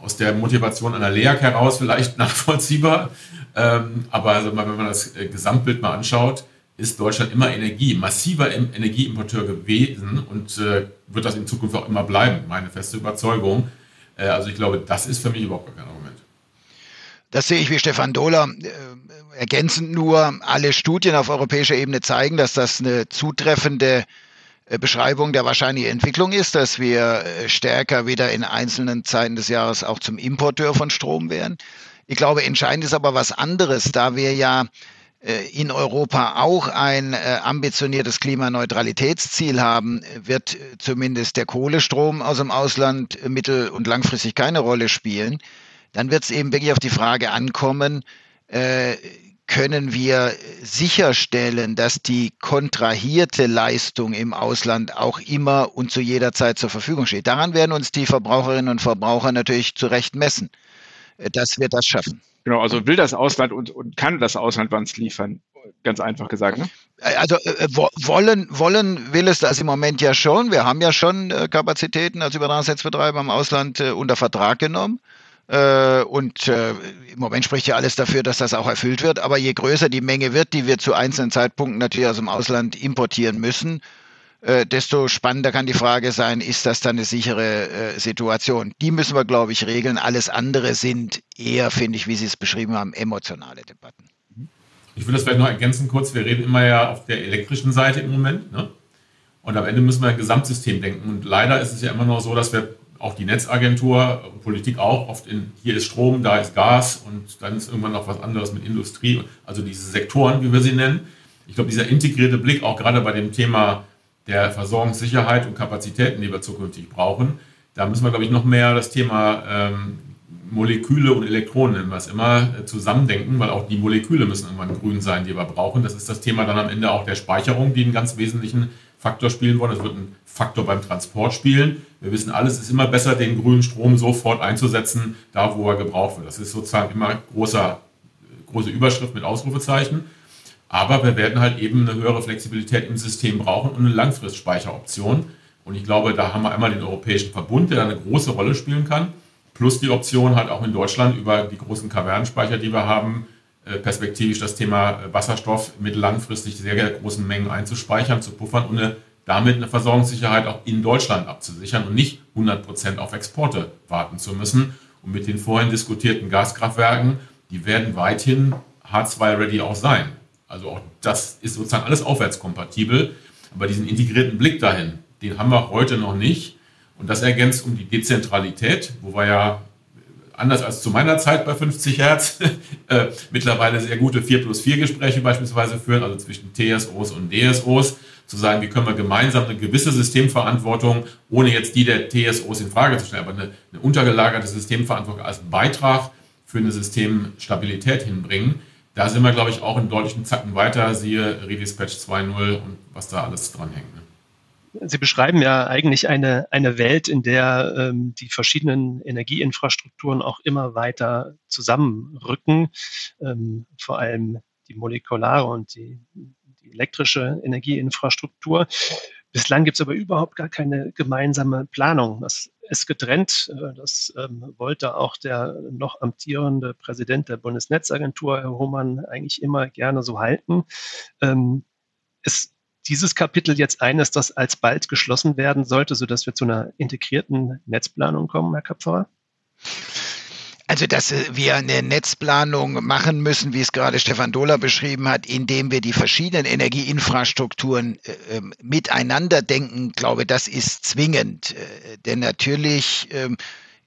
aus der Motivation einer LEAG heraus vielleicht nachvollziehbar. Ähm, aber also, wenn man das äh, Gesamtbild mal anschaut, ist Deutschland immer Energie, massiver Energieimporteur gewesen und äh, wird das in Zukunft auch immer bleiben, meine feste Überzeugung. Äh, also ich glaube, das ist für mich überhaupt kein Argument. Das sehe ich wie Stefan Dohler. Äh, ergänzend nur, alle Studien auf europäischer Ebene zeigen, dass das eine zutreffende äh, Beschreibung der wahrscheinlichen Entwicklung ist, dass wir äh, stärker wieder in einzelnen Zeiten des Jahres auch zum Importeur von Strom werden. Ich glaube, entscheidend ist aber was anderes, da wir ja äh, in Europa auch ein ambitioniertes Klimaneutralitätsziel haben, wird zumindest der Kohlestrom aus dem Ausland mittel- und langfristig keine Rolle spielen. Dann wird es eben wirklich auf die Frage ankommen, können wir sicherstellen, dass die kontrahierte Leistung im Ausland auch immer und zu jeder Zeit zur Verfügung steht. Daran werden uns die Verbraucherinnen und Verbraucher natürlich zu Recht messen, dass wir das schaffen. Genau, also will das Ausland und, und kann das Ausland was liefern? Ganz einfach gesagt. Ne? Also äh, wollen, wollen will es das im Moment ja schon. Wir haben ja schon äh, Kapazitäten als Übertragungsnetzbetreiber im Ausland äh, unter Vertrag genommen. Äh, und äh, im Moment spricht ja alles dafür, dass das auch erfüllt wird. Aber je größer die Menge wird, die wir zu einzelnen Zeitpunkten natürlich aus dem Ausland importieren müssen, äh, desto spannender kann die Frage sein, ist das dann eine sichere Situation? Die müssen wir, glaube ich, regeln. Alles andere sind eher, finde ich, wie Sie es beschrieben haben, emotionale Debatten. Ich will das vielleicht noch ergänzen kurz. Wir reden immer ja auf der elektrischen Seite im Moment. Ne? Und am Ende müssen wir ein Gesamtsystem denken. Und leider ist es ja immer noch so, dass wir auch die Netzagentur, Politik auch, oft in, hier ist Strom, da ist Gas und dann ist irgendwann noch was anderes mit Industrie, also diese Sektoren, wie wir sie nennen. Ich glaube, dieser integrierte Blick, auch gerade bei dem Thema der Versorgungssicherheit und Kapazitäten, die wir zukünftig brauchen, da müssen wir, glaube ich, noch mehr das Thema ähm, Moleküle und Elektronen, nennen wir es immer, äh, zusammendenken, weil auch die Moleküle müssen irgendwann grün sein, die wir brauchen. Das ist das Thema dann am Ende auch der Speicherung, die einen ganz wesentlichen Faktor spielen wollen. Es wird ein Faktor beim Transport spielen. Wir wissen alles, es ist immer besser, den grünen Strom sofort einzusetzen, da wo er gebraucht wird. Das ist sozusagen immer großer, große Überschrift mit Ausrufezeichen. Aber wir werden halt eben eine höhere Flexibilität im System brauchen und eine Langfristspeicheroption. Und ich glaube, da haben wir einmal den Europäischen Verbund, der da eine große Rolle spielen kann, plus die Option halt auch in Deutschland über die großen Kavernenspeicher, die wir haben, perspektivisch das Thema äh, Wasserstoff mit langfristig sehr, großen Mengen einzuspeichern, zu puffern und damit eine Versorgungssicherheit auch in Deutschland abzusichern und nicht 100 Prozent auf Exporte warten zu müssen. Und mit den vorhin diskutierten Gaskraftwerken, die werden weithin H2-ready auch sein. Also auch das ist sozusagen alles aufwärtskompatibel. Aber diesen integrierten Blick dahin, den haben wir heute noch nicht. Und das ergänzt um die Dezentralität, wo wir ja anders als zu meiner Zeit bei 50 Hertz, äh, mittlerweile sehr gute 4 plus 4 Gespräche beispielsweise führen, also zwischen TSOs und DSOs, zu sagen, wie können wir gemeinsam eine gewisse Systemverantwortung, ohne jetzt die der TSOs in Frage zu stellen, aber eine, eine untergelagerte Systemverantwortung als Beitrag für eine Systemstabilität hinbringen. Da sind wir, glaube ich, auch in deutlichen Zacken weiter, siehe Redispatch 2.0 und was da alles dranhängt. Ne? Sie beschreiben ja eigentlich eine, eine Welt, in der ähm, die verschiedenen Energieinfrastrukturen auch immer weiter zusammenrücken, ähm, vor allem die molekulare und die, die elektrische Energieinfrastruktur. Bislang gibt es aber überhaupt gar keine gemeinsame Planung. Das ist getrennt. Äh, das ähm, wollte auch der noch amtierende Präsident der Bundesnetzagentur, Herr Hohmann, eigentlich immer gerne so halten. Ähm, es dieses Kapitel jetzt eines, das alsbald geschlossen werden sollte, sodass wir zu einer integrierten Netzplanung kommen, Herr Kapferer? Also, dass wir eine Netzplanung machen müssen, wie es gerade Stefan Dohler beschrieben hat, indem wir die verschiedenen Energieinfrastrukturen äh, ähm, miteinander denken, glaube, das ist zwingend. Äh, denn natürlich äh,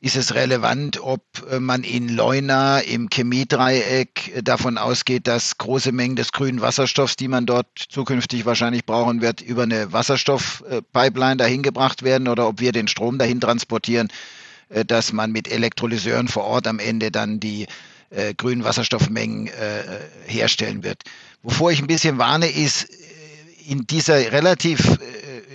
ist es relevant, ob äh, man in Leuna im Chemiedreieck äh, davon ausgeht, dass große Mengen des grünen Wasserstoffs, die man dort zukünftig wahrscheinlich brauchen wird, über eine Wasserstoffpipeline dahin gebracht werden oder ob wir den Strom dahin transportieren, äh, dass man mit Elektrolyseuren vor Ort am Ende dann die grünen Wasserstoffmengen herstellen wird. Wovor ich ein bisschen warne, ist in dieser relativ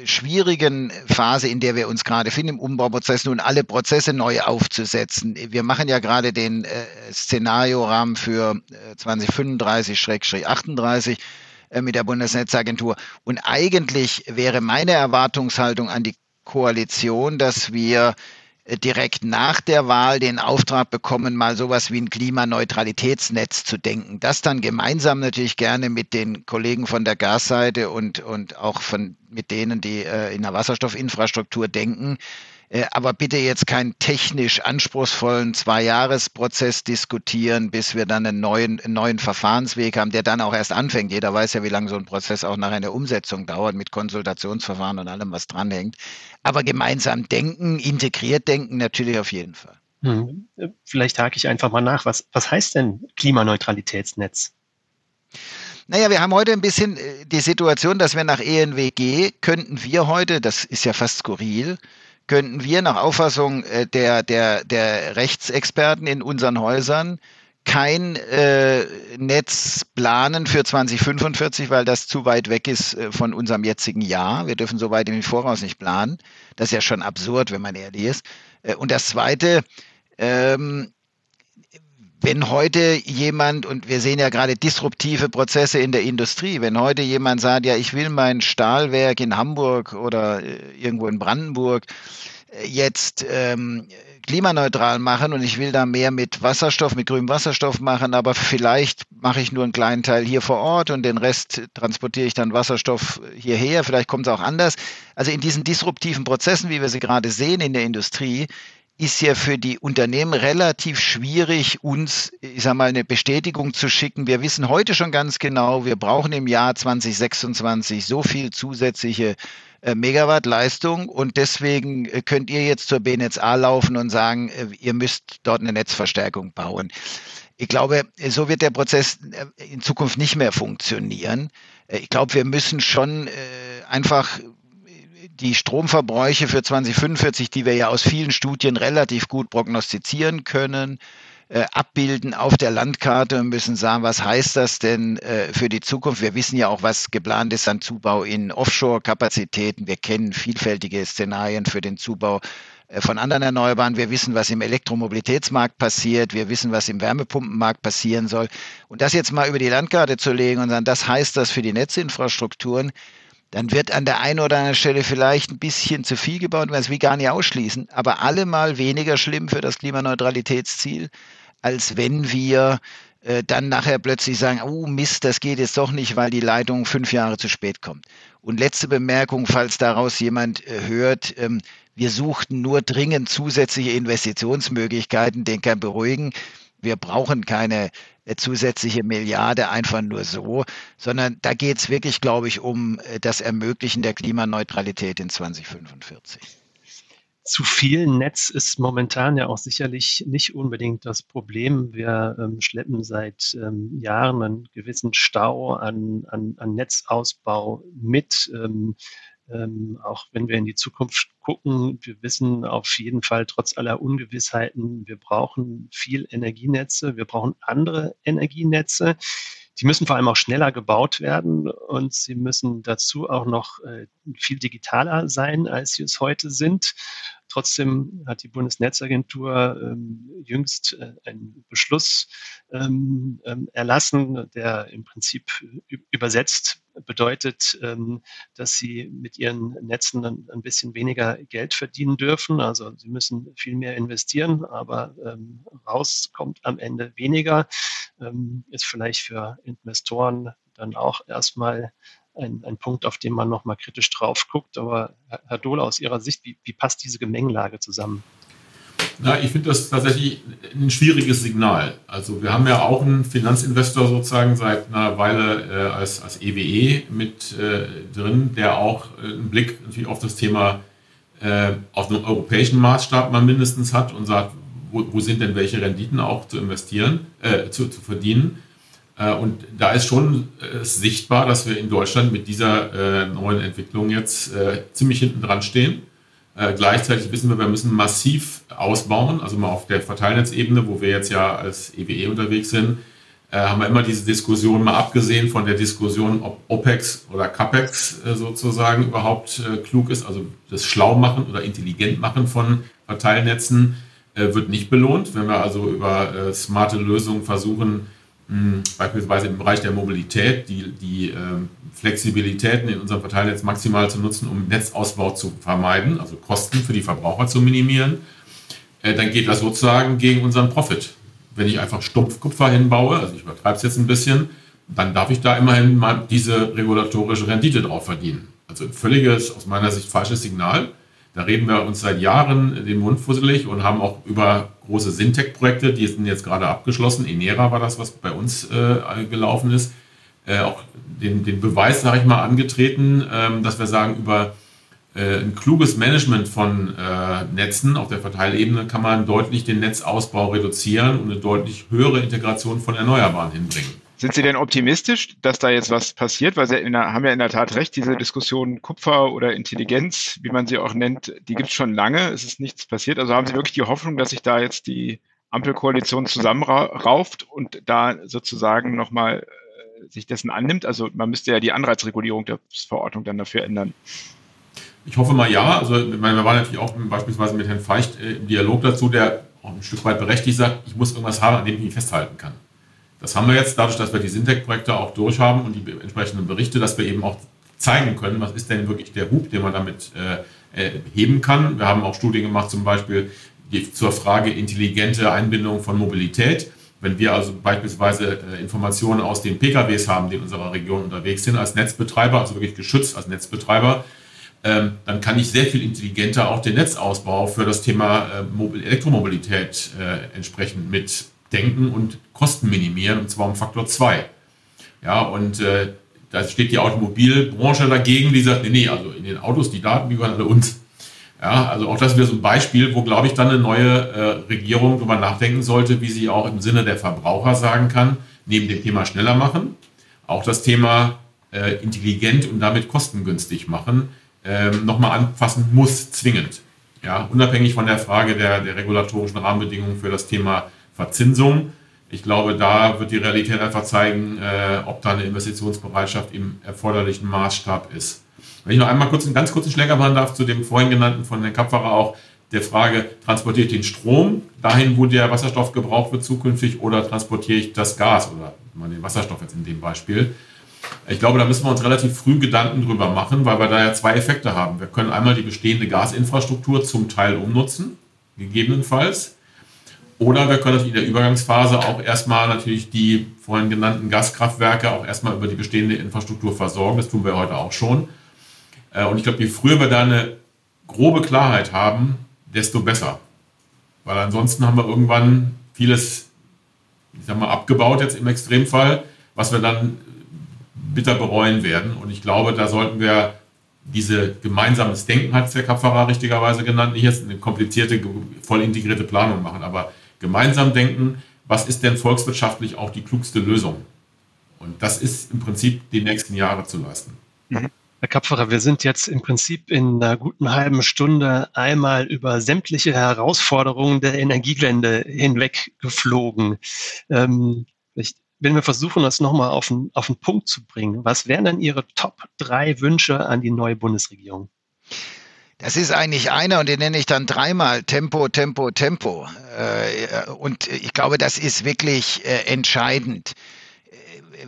schwierigen Phase, in der wir uns gerade finden, im Umbauprozess nun alle Prozesse neu aufzusetzen. Wir machen ja gerade den äh, Szenariorahmen für äh, 2035-38 äh, mit der Bundesnetzagentur. Und eigentlich wäre meine Erwartungshaltung an die Koalition, dass wir direkt nach der Wahl den Auftrag bekommen, mal sowas wie ein Klimaneutralitätsnetz zu denken. Das dann gemeinsam natürlich gerne mit den Kollegen von der Gasseite und, und auch von, mit denen, die äh, in der Wasserstoffinfrastruktur denken, äh, aber bitte jetzt keinen technisch anspruchsvollen Zwei-Jahres-Prozess diskutieren, bis wir dann einen neuen, einen neuen Verfahrensweg haben, der dann auch erst anfängt. Jeder weiß ja, wie lange so ein Prozess auch nach einer Umsetzung dauert mit Konsultationsverfahren und allem, was dranhängt. Aber gemeinsam denken, integriert denken natürlich auf jeden Fall. Hm. Vielleicht hake ich einfach mal nach. Was, was heißt denn Klimaneutralitätsnetz? Naja, wir haben heute ein bisschen äh, die Situation, dass wir nach ENWG könnten wir heute, das ist ja fast skurril, könnten wir nach Auffassung äh, der, der, der Rechtsexperten in unseren Häusern kein äh, Netz planen für 2045, weil das zu weit weg ist äh, von unserem jetzigen Jahr. Wir dürfen so weit im Voraus nicht planen. Das ist ja schon absurd, wenn man ehrlich ist. Äh, und das Zweite, ähm, wenn heute jemand, und wir sehen ja gerade disruptive Prozesse in der Industrie, wenn heute jemand sagt, ja, ich will mein Stahlwerk in Hamburg oder äh, irgendwo in Brandenburg äh, jetzt ähm, klimaneutral machen und ich will da mehr mit Wasserstoff, mit grünem Wasserstoff machen, aber vielleicht mache ich nur einen kleinen Teil hier vor Ort und den Rest transportiere ich dann Wasserstoff hierher, vielleicht kommt es auch anders. Also in diesen disruptiven Prozessen, wie wir sie gerade sehen in der Industrie, ist ja für die Unternehmen relativ schwierig, uns, ich sag mal, eine Bestätigung zu schicken. Wir wissen heute schon ganz genau, wir brauchen im Jahr 2026 so viel zusätzliche äh, Megawatt Leistung und deswegen äh, könnt ihr jetzt zur BNetzA laufen und sagen, äh, ihr müsst dort eine Netzverstärkung bauen. Ich glaube, so wird der Prozess in Zukunft nicht mehr funktionieren. Ich glaube, wir müssen schon einfach die Stromverbräuche für 2045, die wir ja aus vielen Studien relativ gut prognostizieren können, äh, abbilden auf der Landkarte und müssen sagen, was heißt das denn äh, für die Zukunft? Wir wissen ja auch, was geplant ist an Zubau in Offshore-Kapazitäten. Wir kennen vielfältige Szenarien für den Zubau äh, von anderen Erneuerbaren. Wir wissen, was im Elektromobilitätsmarkt passiert. Wir wissen, was im Wärmepumpenmarkt passieren soll. Und das jetzt mal über die Landkarte zu legen und sagen, das heißt das für die Netzinfrastrukturen, dann wird an der einen oder anderen Stelle vielleicht ein bisschen zu viel gebaut, weil es wie gar nicht ausschließen, aber allemal weniger schlimm für das Klimaneutralitätsziel, als wenn wir äh, dann nachher plötzlich sagen, oh Mist, das geht jetzt doch nicht, weil die Leitung fünf Jahre zu spät kommt. Und letzte Bemerkung, falls daraus jemand äh, hört, ähm, wir suchten nur dringend zusätzliche Investitionsmöglichkeiten, den kann beruhigen. Wir brauchen keine zusätzliche Milliarde einfach nur so, sondern da geht es wirklich, glaube ich, um äh, das Ermöglichen der Klimaneutralität in 2045 zu viel Netz ist momentan ja auch sicherlich nicht unbedingt das Problem. Wir ähm, schleppen seit ähm, Jahren einen gewissen Stau an, an, an Netzausbau mit. Ähm, ähm, auch wenn wir in die Zukunft gucken, wir wissen auf jeden Fall trotz aller Ungewissheiten, wir brauchen viel Energienetze, wir brauchen andere Energienetze. Die müssen vor allem auch schneller gebaut werden und sie müssen dazu auch noch äh, viel digitaler sein, als sie es heute sind. Trotzdem hat die Bundesnetzagentur ähm, jüngst äh, einen Beschluss ähm, ähm, erlassen, der im Prinzip übersetzt bedeutet, ähm, dass sie mit ihren Netzen ein, ein, bisschen weniger Geld verdienen dürfen. Also sie müssen viel mehr investieren, aber ähm, raus kommt am Ende weniger. Ähm, ist vielleicht für Investoren dann auch erstmal ein, ein Punkt, auf den man nochmal kritisch drauf guckt. Aber Herr Dohle, aus Ihrer Sicht, wie, wie passt diese Gemengelage zusammen? Na, ich finde das tatsächlich ein schwieriges Signal. Also wir haben ja auch einen Finanzinvestor sozusagen seit einer Weile äh, als, als EWE e mit äh, drin, der auch äh, einen Blick natürlich auf das Thema äh, auf einem europäischen Maßstab mal mindestens hat und sagt, wo, wo sind denn welche Renditen auch zu investieren, äh, zu, zu verdienen. Und da ist schon sichtbar, dass wir in Deutschland mit dieser neuen Entwicklung jetzt ziemlich hinten dran stehen. Äh, gleichzeitig wissen wir, wir müssen massiv ausbauen, also mal auf der Verteilnetzebene, wo wir jetzt ja als EWE e unterwegs sind, äh, haben wir immer diese Diskussion mal abgesehen von der Diskussion, ob OPEX oder CAPEX äh, sozusagen überhaupt äh, klug ist, also das Schlaumachen oder Intelligentmachen von Verteilnetzen äh, wird nicht belohnt. Wenn wir also über smarte Lösungen versuchen, beispielsweise im Bereich der Mobilität, die, die ähm, Flexibilitäten in unserem Verteilnetz maximal zu nutzen, um Netzausbau zu vermeiden, also Kosten für die Verbraucher zu minimieren, äh, dann geht das sozusagen gegen unseren Profit. Wenn ich einfach stumpf Kupfer hinbaue, also ich übertreibe es jetzt ein bisschen, dann darf ich da immerhin mal diese regulatorische Rendite drauf verdienen. Also ein völliges, aus meiner Sicht falsches Signal. Da reden wir uns seit Jahren den Mund fusselig und haben auch über große Syntec-Projekte, die sind jetzt gerade abgeschlossen. Enera war das, was bei uns äh, gelaufen ist äh, auch den, den Beweis, sage ich mal, angetreten, ähm, dass wir sagen, über äh, ein kluges Management von äh, Netzen auf der Verteilebene kann man deutlich den Netzausbau reduzieren und eine deutlich höhere Integration von Erneuerbaren hinbringen. Sind Sie denn optimistisch, dass da jetzt was passiert? Weil Sie der, haben ja in der Tat recht, diese Diskussion Kupfer oder Intelligenz, wie man sie auch nennt, die gibt es schon lange. Es ist nichts passiert. Also haben Sie wirklich die Hoffnung, dass sich da jetzt die Ampelkoalition zusammenrauft und da sozusagen nochmal sich dessen annimmt? Also man müsste ja die Anreizregulierung der Verordnung dann dafür ändern. Ich hoffe mal ja. Also wir waren natürlich auch beispielsweise mit Herrn Feicht äh, im Dialog dazu, der auch ein Stück weit berechtigt sagt, ich muss irgendwas haben, an dem ich mich festhalten kann. Das haben wir jetzt dadurch, dass wir die Syntec-Projekte auch durchhaben und die entsprechenden Berichte, dass wir eben auch zeigen können, was ist denn wirklich der Hub, den man damit äh, äh, heben kann. Wir haben auch Studien gemacht, zum Beispiel die, zur Frage intelligente Einbindung von Mobilität. Wenn wir also beispielsweise äh, Informationen aus den PKWs haben, die in unserer Region unterwegs sind, als Netzbetreiber, also wirklich geschützt als Netzbetreiber, ähm, dann kann ich sehr viel intelligenter auch den Netzausbau für das Thema äh, Elektromobilität äh, entsprechend mitdenken und Kosten minimieren, und zwar um Faktor 2. Ja, und äh, da steht die Automobilbranche dagegen, die sagt, nee, nee, also in den Autos, die Daten, die gehören alle uns. Ja, also auch das wäre so ein Beispiel, wo, glaube ich, dann eine neue äh, Regierung darüber nachdenken sollte, wie sie auch im Sinne der Verbraucher sagen kann, neben dem Thema schneller machen, auch das Thema äh, intelligent und damit kostengünstig machen, äh, nochmal anfassen muss, zwingend. Ja, unabhängig von der Frage der, der regulatorischen Rahmenbedingungen für das Thema Verzinsung. Ich glaube, da wird die Realität einfach zeigen, äh, ob da eine Investitionsbereitschaft im erforderlichen Maßstab ist. Wenn ich noch einmal kurz einen ganz kurzen Schläger machen darf zu dem vorhin genannten von Herrn Kapferer auch, der Frage, transportiere ich den Strom dahin, wo der Wasserstoff gebraucht wird zukünftig oder transportiere ich das Gas oder mal den Wasserstoff jetzt in dem Beispiel. Ich glaube, da müssen wir uns relativ früh Gedanken drüber machen, weil wir da ja zwei Effekte haben. Wir können einmal die bestehende Gasinfrastruktur zum Teil umnutzen, gegebenenfalls. Oder wir können natürlich in der Übergangsphase auch erstmal natürlich die vorhin genannten Gaskraftwerke auch erstmal über die bestehende Infrastruktur versorgen. Das tun wir heute auch schon. Äh, und ich glaube, je früher wir da eine grobe Klarheit haben, desto besser. Weil ansonsten haben wir irgendwann vieles, ich sag mal, abgebaut jetzt im Extremfall, was wir dann bitter bereuen werden. Und ich glaube, da sollten wir diese gemeinsames Denken, hat es der Kapfahrer richtigerweise genannt, nicht jetzt eine komplizierte, voll integrierte Planung machen, aber gemeinsam denken, was ist denn volkswirtschaftlich auch die klugste Lösung? Und das ist im Prinzip die nächsten Jahre zu leisten. Mhm. Herr Kapferer, wir sind jetzt im Prinzip in einer guten halben Stunde einmal über sämtliche Herausforderungen der Energiewende hinweg geflogen. Ähm, wenn wir versuchen, das nochmal auf den, auf Punkt zu bringen, was wären denn Ihre Top drei Wünsche an die neue Bundesregierung? Das ist eigentlich einer und den nenne ich dann dreimal Tempo, Tempo, Tempo. Äh, und ich glaube, das ist wirklich äh, entscheidend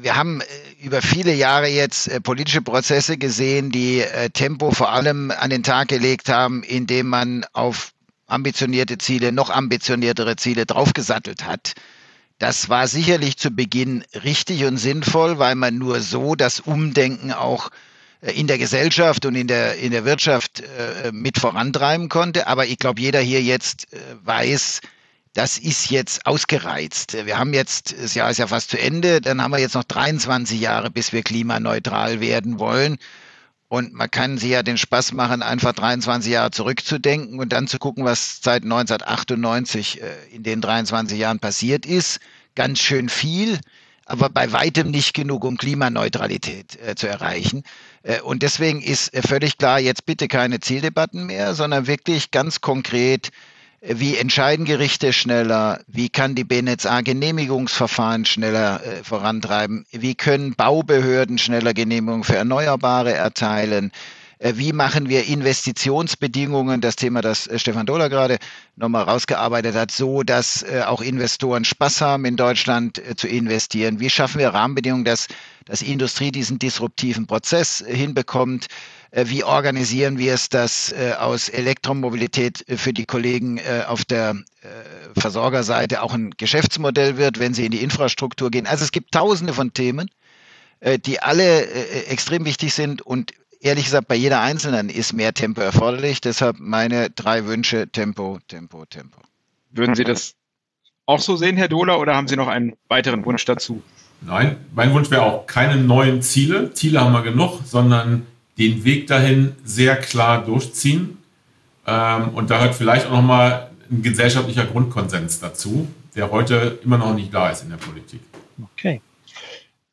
wir haben äh, über viele Jahre jetzt äh, politische Prozesse gesehen, die äh, Tempo vor allem an den Tag gelegt haben, indem man auf ambitionierte Ziele, noch ambitioniertere Ziele draufgesattelt hat. Das war sicherlich zu Beginn richtig und sinnvoll, weil man nur so das Umdenken auch in der Gesellschaft und in der, in der Wirtschaft mit vorantreiben konnte. Aber ich glaube, jeder hier jetzt weiß, das ist jetzt ausgereizt. Wir haben jetzt, das Jahr ist ja fast zu Ende, dann haben wir jetzt noch 23 Jahre, bis wir klimaneutral werden wollen. Und man kann sich ja den Spaß machen, einfach 23 Jahre zurückzudenken und dann zu gucken, was seit 1998 äh, in den 23 Jahren passiert ist. Ganz schön viel. aber bei weitem nicht genug, um Klimaneutralität äh, zu erreichen. Äh, und deswegen ist äh, völlig klar, jetzt bitte keine Zieldebatten mehr, sondern wirklich ganz konkret, äh, wie entscheiden Gerichte schneller? Wie kann die BNetzA Genehmigungsverfahren schneller vorantreiben? Wie können Baubehörden schneller Genehmigungen für Erneuerbare erteilen? Äh, wie machen wir Investitionsbedingungen, das Thema, das äh, Stefan Dohler gerade nochmal rausgearbeitet hat, so, dass äh, auch Investoren Spaß haben, in Deutschland zu investieren? Wie schaffen wir Rahmenbedingungen, dass, dass Industrie diesen disruptiven Prozess hinbekommt? Wie organisieren wir es, dass aus Elektromobilität für die Kollegen auf der Versorgerseite auch ein Geschäftsmodell wird, wenn sie in die Infrastruktur gehen? Also es gibt tausende von Themen, die alle extrem wichtig sind und ehrlich gesagt, bei jeder einzelnen ist mehr Tempo erforderlich. Deshalb meine drei Wünsche, Tempo, Tempo, Tempo. Würden Sie das auch so sehen, Herr Dohler, oder haben Sie noch einen weiteren Wunsch dazu? Nein, mein Wunsch wäre auch keine neuen Ziele. Ziele haben wir genug, sondern den Weg dahin sehr klar durchziehen. Ähm, und da hört vielleicht auch nochmal ein gesellschaftlicher Grundkonsens dazu, der heute immer noch nicht da ist in der Politik. Okay.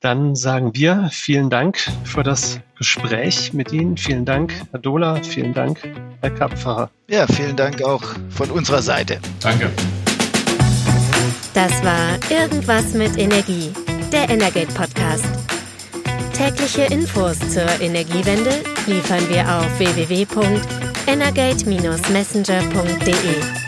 Dann sagen wir vielen Dank für das Gespräch mit Ihnen. Vielen Dank, Herr Dohler. Vielen Dank, Herr Kapferer. Ja, vielen Dank auch von unserer Seite. Danke. Das war Irgendwas mit Energie, der Energate Podcast. Tägliche Infos zur Energiewende liefern wir auf www.energate-messenger.de.